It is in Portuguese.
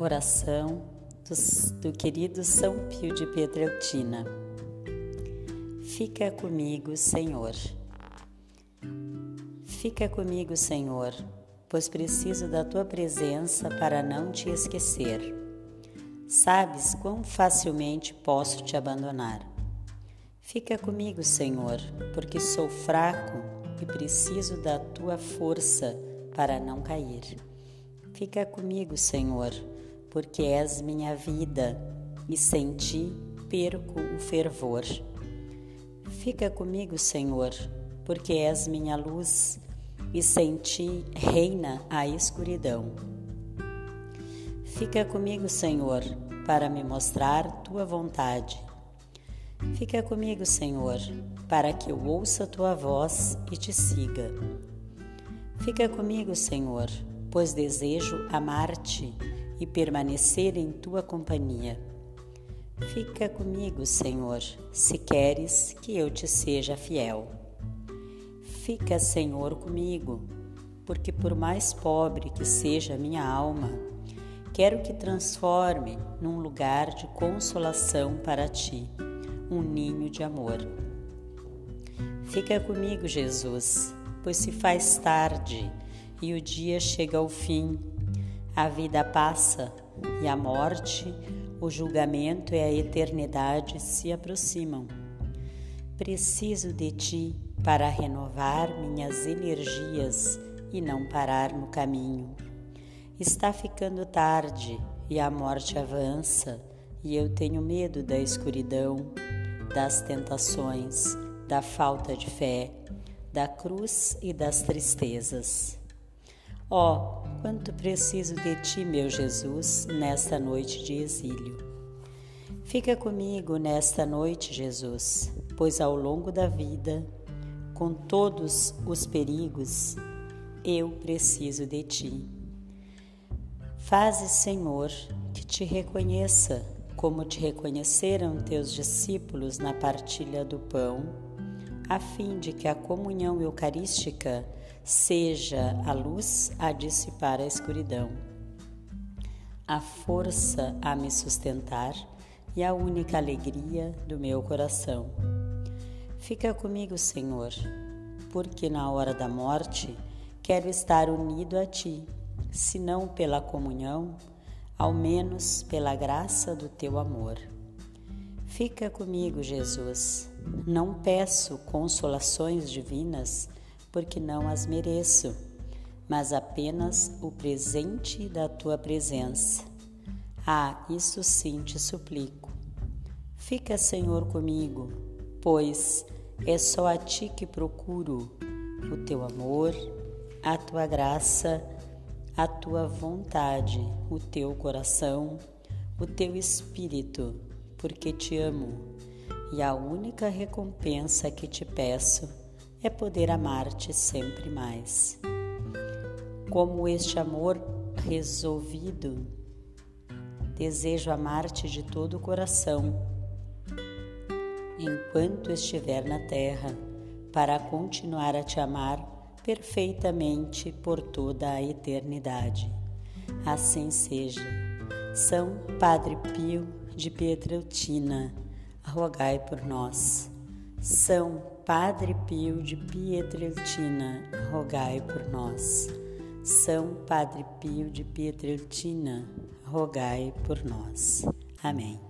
Oração do, do querido São Pio de Pietrelcina. Fica comigo, Senhor. Fica comigo, Senhor, pois preciso da tua presença para não te esquecer. Sabes quão facilmente posso te abandonar. Fica comigo, Senhor, porque sou fraco e preciso da tua força para não cair. Fica comigo, Senhor, porque és minha vida e sem ti perco o fervor. Fica comigo, Senhor, porque és minha luz e sem ti reina a escuridão. Fica comigo, Senhor, para me mostrar tua vontade. Fica comigo, Senhor, para que eu ouça tua voz e te siga. Fica comigo, Senhor, pois desejo amar-te e permanecer em tua companhia. Fica comigo, Senhor, se queres que eu te seja fiel. Fica, Senhor, comigo, porque por mais pobre que seja minha alma, quero que transforme num lugar de consolação para ti, um ninho de amor. Fica comigo, Jesus, pois se faz tarde e o dia chega ao fim. A vida passa e a morte, o julgamento e a eternidade se aproximam. Preciso de ti para renovar minhas energias e não parar no caminho. Está ficando tarde e a morte avança, e eu tenho medo da escuridão, das tentações, da falta de fé, da cruz e das tristezas. Ó, oh, quanto preciso de ti, meu Jesus, nesta noite de exílio. Fica comigo nesta noite, Jesus, pois ao longo da vida, com todos os perigos, eu preciso de ti. Faze, Senhor, que te reconheça como te reconheceram teus discípulos na partilha do pão, a fim de que a comunhão eucarística seja a luz a dissipar a escuridão, a força a me sustentar e a única alegria do meu coração. Fica comigo, Senhor, porque na hora da morte quero estar unido a Ti, se não pela comunhão, ao menos pela graça do Teu amor. Fica comigo, Jesus. Não peço consolações divinas porque não as mereço, mas apenas o presente da tua presença. Ah, isso sim te suplico. Fica, Senhor, comigo, pois é só a ti que procuro o teu amor, a tua graça, a tua vontade, o teu coração, o teu espírito, porque te amo. E a única recompensa que te peço é poder amar-te sempre mais. Como este amor resolvido, desejo amar-te de todo o coração, enquanto estiver na terra, para continuar a te amar perfeitamente por toda a eternidade. Assim seja. São Padre Pio de Pietreutina, rogai por nós. São Padre Pio de Pietrelcina, rogai por nós. São Padre Pio de Pietrelcina, rogai por nós. Amém.